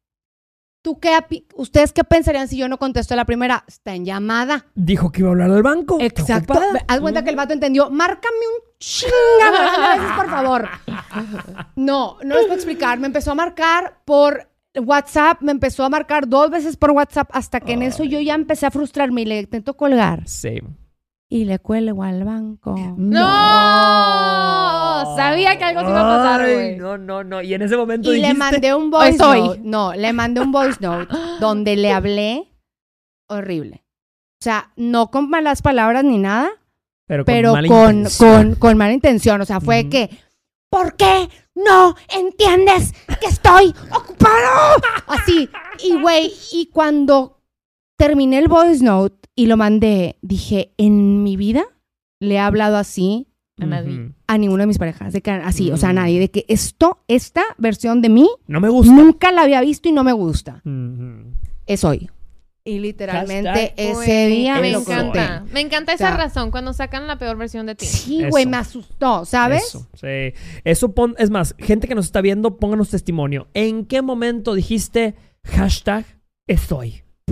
¿Tú qué, ¿Ustedes qué pensarían si yo no contesto la primera? Está en llamada. Dijo que iba a hablar al banco. ¿Está Exacto. Haz cuenta que el vato entendió. Márcame un veces, por favor. No, no les puedo explicar. Me empezó a marcar por WhatsApp, me empezó a marcar dos veces por WhatsApp hasta que en eso yo ya empecé a frustrarme y le intento colgar. Sí. Y le cuelgo al banco. ¡No! Sabía que algo se iba a pasar, güey. No, no, no. Y en ese momento Y le mandé un voice soy. note. No, le mandé un voice note donde le hablé horrible. O sea, no con malas palabras ni nada, Pero con pero mala con, intención. con, con mala intención. O sea, fue que, ¿por qué no entiendes que estoy ocupado? Así. Y, güey, y cuando terminé el voice note y lo mandé, dije, en mi vida le he hablado así A nadie. A ninguna de mis parejas. De que, así, o sea, a Mm. nadie. De que esto, esta versión de mí, No me gusta. nunca la había visto y no me gusta. Ujú. Es hoy. Y literalmente Hashtag, ese día me lo encanta. Me encanta O sea, esa razón cuando sacan la peor versión de ti. Sí, güey, me asustó, ¿sabes? Eso, sí. Eso pon, es más, gente que nos está viendo, pónganos testimonio. ¿En qué momento dijiste hashtag es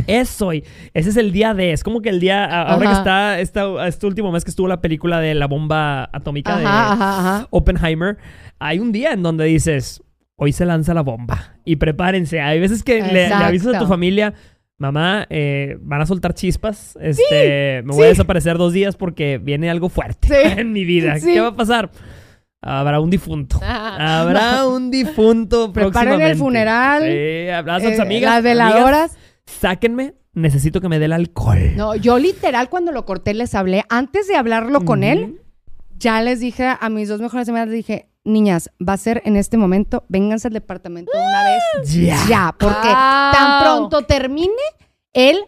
Es hoy. Ese es el día de. Es como que el día. a- Ahora que está esta, este último mes que estuvo la película de la bomba atómica de Ajá, ajá, ajá. Oppenheimer. Hay un día en donde dices. Hoy se lanza la bomba. Y prepárense. Hay veces que le, le avisas a tu familia. Mamá, eh, van a soltar chispas. Este, me voy a desaparecer dos días porque viene algo fuerte Sí. en mi vida. ¿Qué va a pasar? Habrá un difunto. Ah. Habrá un difunto Preparen el funeral. Sí, a tus Eh, amigas. Las veladoras. amigas, sáquenme. Necesito que me dé el alcohol. No, yo literal cuando lo corté les hablé, antes de hablarlo con él, ya les dije a mis dos mejores amigas, les dije, niñas, va a ser en este momento, vénganse al departamento de una vez Ya. ya, porque Wow. tan pronto termine, él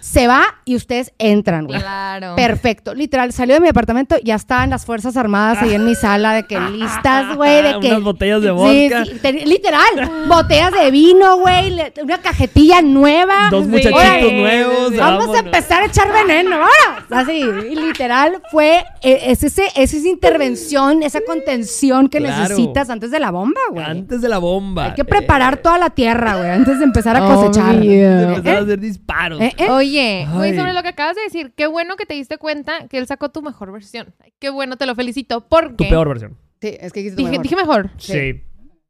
se va y ustedes entran, güey. Claro. Perfecto. Literal, salió de mi apartamento, ya estaban las Fuerzas Armadas ahí en mi sala de que listas, güey, de que... Unas botellas de vodka. sí, te- literal, botellas de vino, güey, una cajetilla nueva. Dos muchachitos nuevos. sí. Vamos a empezar a echar veneno, vámonos. Así, y literal, fue, eh, es, ese, es esa intervención, esa contención que Claro. necesitas antes de la bomba, güey. Antes de la bomba. Hay que preparar toda la tierra, güey, antes de empezar a cosechar. Eh, ¿Eh? empezar a hacer disparos. ¿Eh? ¿Eh? Oye, Ay. sobre lo que acabas de decir, qué bueno que te diste cuenta que él sacó tu mejor versión. Qué bueno, te lo felicito. Porque Tu peor versión. Sí, es que dijiste dije, mejor. dije mejor. Sí.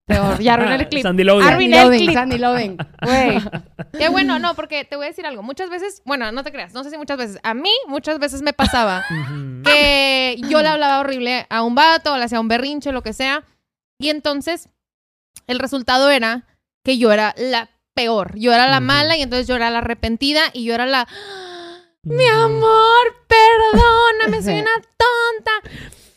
Peor. Ya arruiné el clip. Sandy Logan. Arruiné el clip. Sandy Loading. Güey. Qué bueno, no, porque te voy a decir algo. Muchas veces, bueno, no te creas, no sé si muchas veces. A mí, muchas veces me pasaba que yo le hablaba horrible a un vato, o le hacía un berrinche, lo que sea. Y entonces, el resultado era que yo era la peor. Yo era la mala y entonces yo era la arrepentida y yo era la. Mi Ujú. amor, perdóname, soy una tonta.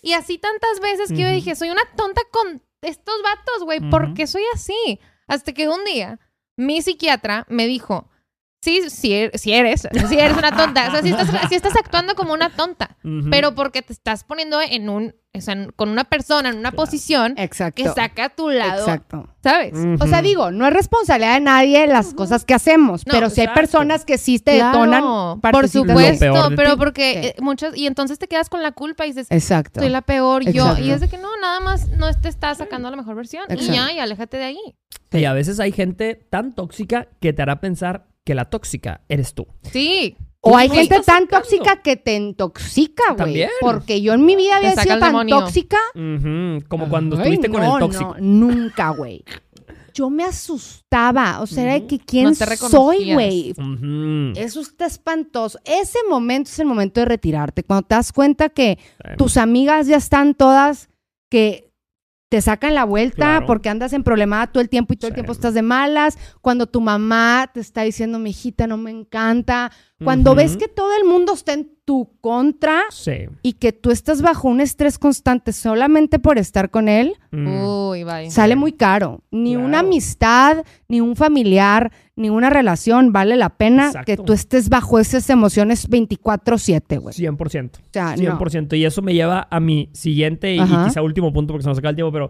Y así tantas veces que yo dije, soy una tonta con estos vatos, güey, ¿por Ujú. qué soy así? Hasta que un día mi psiquiatra me dijo, sí, sí, er- sí eres, sí eres una tonta. O sea, sí estás, sí estás actuando como una tonta, pero porque te estás poniendo en un, o sea, con una persona en una Claro. posición Exacto. que saca tu lado, Exacto. ¿sabes? O sea, digo, no es responsabilidad de nadie las cosas que hacemos, No, pero si hay personas que sí te Claro, detonan por supuesto, de pero ti. porque Sí. eh, muchas y entonces te quedas con la culpa y dices, Exacto. soy la peor yo y es de que no, nada más no te estás sacando la mejor versión y ya, y aléjate de ahí. Y a veces hay gente tan tóxica que te hará pensar que la tóxica eres tú. Sí. O hay gente tan sacando. tóxica que te intoxica, güey. También. Porque yo en mi vida había sido tan demonio. tóxica. Como cuando Ay, estuviste con no, el tóxico. No, nunca, güey. Yo me asustaba. O sea, era que quién No soy, güey. Eso está espantoso. Ese momento es el momento de retirarte. Cuando te das cuenta que tus amigas ya están todas que te sacan la vuelta Claro. porque andas en problemada todo el tiempo y todo el tiempo estás de malas. Cuando tu mamá te está diciendo, mi hijita, no me encanta. Cuando ves que todo el mundo está en tu contra Sí. y que tú estás bajo un estrés constante solamente por estar con él, Mm. Uy, bye. sale muy caro. Ni una amistad, ni un familiar, ni una relación vale la pena Exacto. que tú estés bajo esas emociones 24/7, güey. 100%. O sea, no. 100%. Y eso me lleva a mi siguiente y, quizá último punto porque se nos acaba el tiempo, pero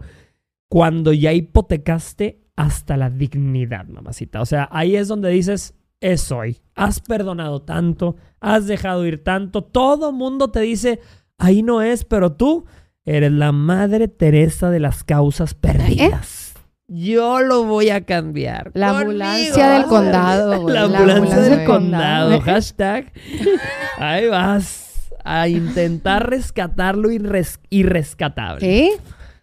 cuando ya hipotecaste hasta la dignidad, mamacita. O sea, ahí es donde dices, es hoy. Has perdonado tanto, has dejado ir tanto, todo mundo te dice, ahí no es, pero tú eres la madre Teresa de las causas perdidas. Yo lo voy a cambiar. ¿Eh? La Conmigo ambulancia del condado, güey. La La ambulancia ambulancia del condado. condado. Hashtag. Ahí vas. A intentar rescatar lo irres- irrescatable. Y,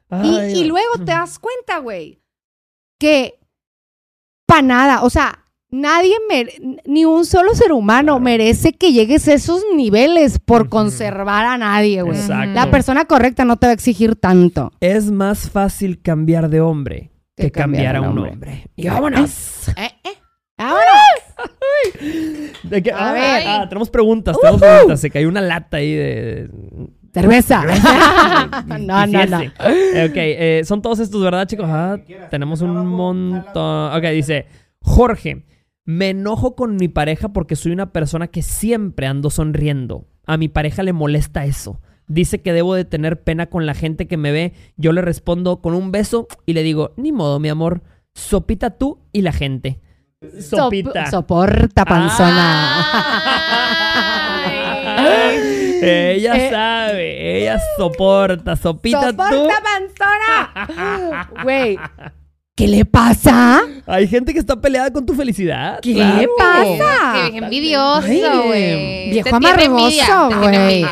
Ay, y va. luego te das cuenta, güey, que para nada, o sea, nadie, mere- ni un solo ser humano Claro. merece que llegues a esos niveles por conservar a nadie, güey. Exacto. La persona correcta no te va a exigir tanto. Es más fácil cambiar de hombre que, Que cambiar cambiar a de un hombre. hombre. Y vámonos. ¿Eh? ¿Eh? Ahora. ¿De qué? A Ah, ver. ah, tenemos preguntas, tenemos preguntas. Se cayó una lata ahí de... Cerveza. no, no, no. Ok, eh, son todos estos, ¿verdad, chicos? Ah, tenemos un montón. Ok, dice Jorge. Me enojo con mi pareja porque soy una persona que siempre ando sonriendo. A mi pareja le molesta eso. Dice que debo de tener pena con la gente que me ve. Yo le respondo con un beso y le digo, ni modo, mi amor. Sopita tú y la gente. Sopita. Sop- soporta, panzona. Ay. ella Eh. sabe, ella soporta. Sopita tú. ¡Soporta, panzona! Güey, ¿qué le pasa? Hay gente que está peleada con tu felicidad. ¿Qué claro. le pasa? Qué envidioso, güey. viejo Te amargoso, güey.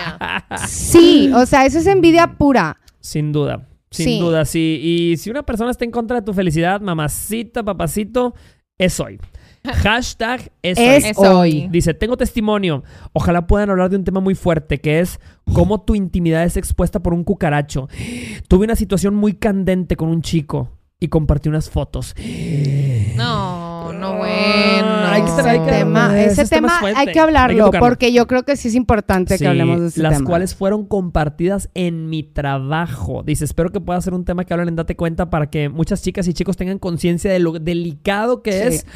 Sí, o sea, eso es envidia pura. Sin duda, sin Sí. duda, sí. Y si una persona está en contra de tu felicidad, mamacita, papacito, es hoy. Hashtag es, Es hoy. Es hoy. hoy. Dice, tengo testimonio. Ojalá puedan hablar de un tema muy fuerte, que es cómo tu intimidad es expuesta por un cucaracho. Tuve una situación muy candente con un chico y compartí unas fotos. No, no Ah, bueno. hay que estar- hay Ese que- tema, ese ese tema es tema fuerte. hay que Hay que hablarlo porque yo creo que sí es importante Sí, que hablemos de ese las tema. cuales fueron compartidas en mi trabajo. Dice, espero que pueda ser un tema que hablen en Date Cuenta para que muchas chicas y chicos tengan conciencia de lo delicado que Sí. es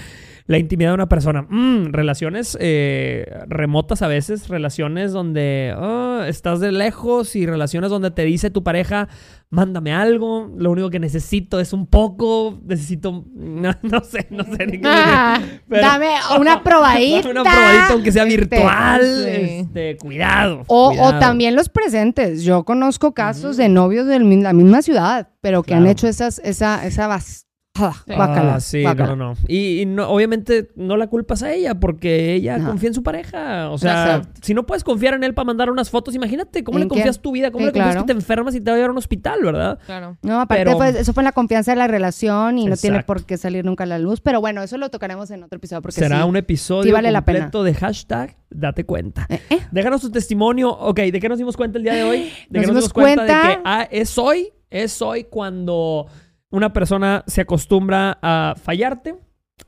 la intimidad de una persona. Mm, relaciones eh, remotas a veces, relaciones donde ah, estás de lejos y relaciones donde te dice tu pareja, mándame algo, lo único que necesito es un poco, necesito, no, no sé, no sé. ni qué Ah, Pero- dame una probadita. Dame una probadita, aunque sea Este, virtual. Este, cuidado. O, o también los presentes. Yo conozco casos de novios de la misma ciudad, pero que han hecho esas, esa, esa ah, Sí. guácala, Ah, sí, no, no. Y, y no, obviamente no la culpas a ella porque ella No. confía en su pareja. O sea, Exacto. si no puedes confiar en él para mandar unas fotos, imagínate cómo ¿En le qué? confías tu vida, cómo Sí, le confías claro. que te enfermas y te va a llevar a un hospital, ¿verdad? Claro. No, aparte Pero- pues, eso fue la confianza de la relación y no tiene por qué salir nunca a la luz. Pero bueno, eso lo tocaremos en otro episodio porque Será sí. un episodio sí vale la pena. completo de hashtag date cuenta. Eh, eh. Déjanos tu testimonio. Ok, ¿de qué nos dimos cuenta el día de hoy? ¿De Nos qué dimos de que cuenta- ah, es hoy? Es hoy cuando una persona se acostumbra a fallarte.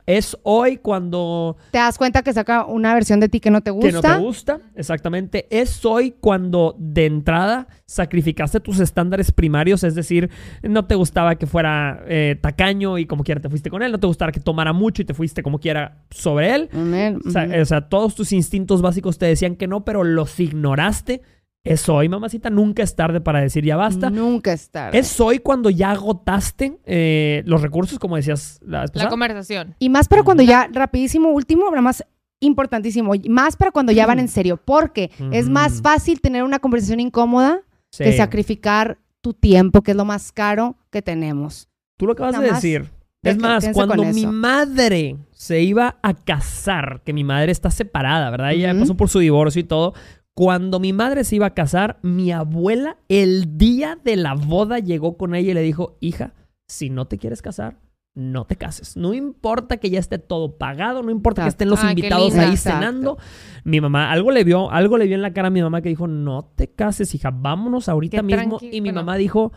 Es hoy cuando Te das cuenta que saca una versión de ti que no te gusta. que no te gusta, exactamente. Es hoy cuando de entrada sacrificaste tus estándares primarios, es decir, no te gustaba que fuera eh, tacaño y como quiera te fuiste con él, no te gustaba que tomara mucho y te fuiste como quiera sobre él. O sea, ujú. o sea, todos tus instintos básicos te decían que no, pero los ignoraste. Es hoy, mamacita, nunca es tarde para decir ya basta. Nunca es tarde. Es hoy cuando ya agotaste eh, los recursos, como decías la vez La pasada. conversación. Y más para cuando ya, rapidísimo, último, pero más importantísimo, más para cuando ya van en serio, porque es más fácil tener una conversación incómoda Sí. que sacrificar tu tiempo, que es lo más caro que tenemos. Tú lo acabas Nada de decir. de Es más, cuando mi madre se iba a casar, que mi madre está separada, ¿verdad? Ella pasó por su divorcio y todo. Cuando mi madre se iba a casar, mi abuela el día de la boda llegó con ella y le dijo, hija, si no te quieres casar, no te cases. No importa que ya esté todo pagado, no importa que estén los qué invitados ahí Exacto. cenando. Mi mamá, algo le vio, algo le vio en la cara a mi mamá que dijo, no te cases, hija, vámonos ahorita Qué mismo. Y mi bueno. mamá dijo,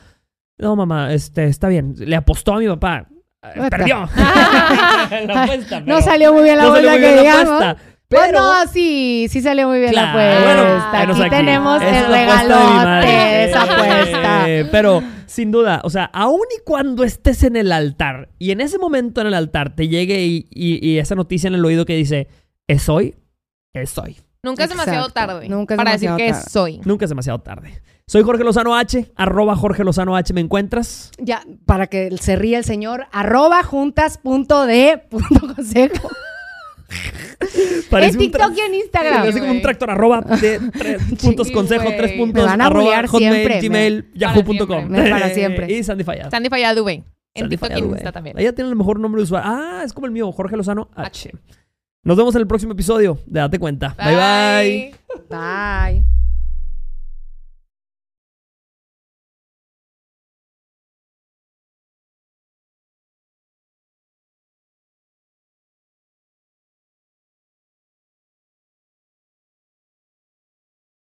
no, mamá, este, está bien. Le apostó a mi papá. Eh. Perdió. la apuesta, no salió muy bien la no salió muy que bien la digamos. Pues Pero no, sí, sí salió muy bien Claro, la apuesta. bueno, aquí, aquí. tenemos el regalote de esa apuesta. Eh, pero sin duda, o sea, aún y cuando estés en el altar y en ese momento en el altar te llegue y, y- y esa noticia en el oído que dice, es hoy, es hoy. Nunca es demasiado Exacto. tarde. Nunca es para decir que tarde. soy. Nunca es demasiado tarde. Soy Jorge Lozano H, arroba Jorge Lozano H, ¿me encuentras? Ya, para que se ríe el señor, arroba juntas punto de punto consejo. Parece en TikTok y en Instagram. como un tractor arroba de tres puntos consejo, tres puntos van a arroba bullear hotmail, siempre, me- gmail, yahoo.com. Para siempre. Y Sandy Fallada. Sandy Falladube. En Sandy TikTok y Fallada, en güey. Insta también. Ella tiene el mejor nombre de usuario. Ah, es como el mío, Jorge Lozano H. Nos vemos en el próximo episodio de Date Cuenta. bye. bye. Bye.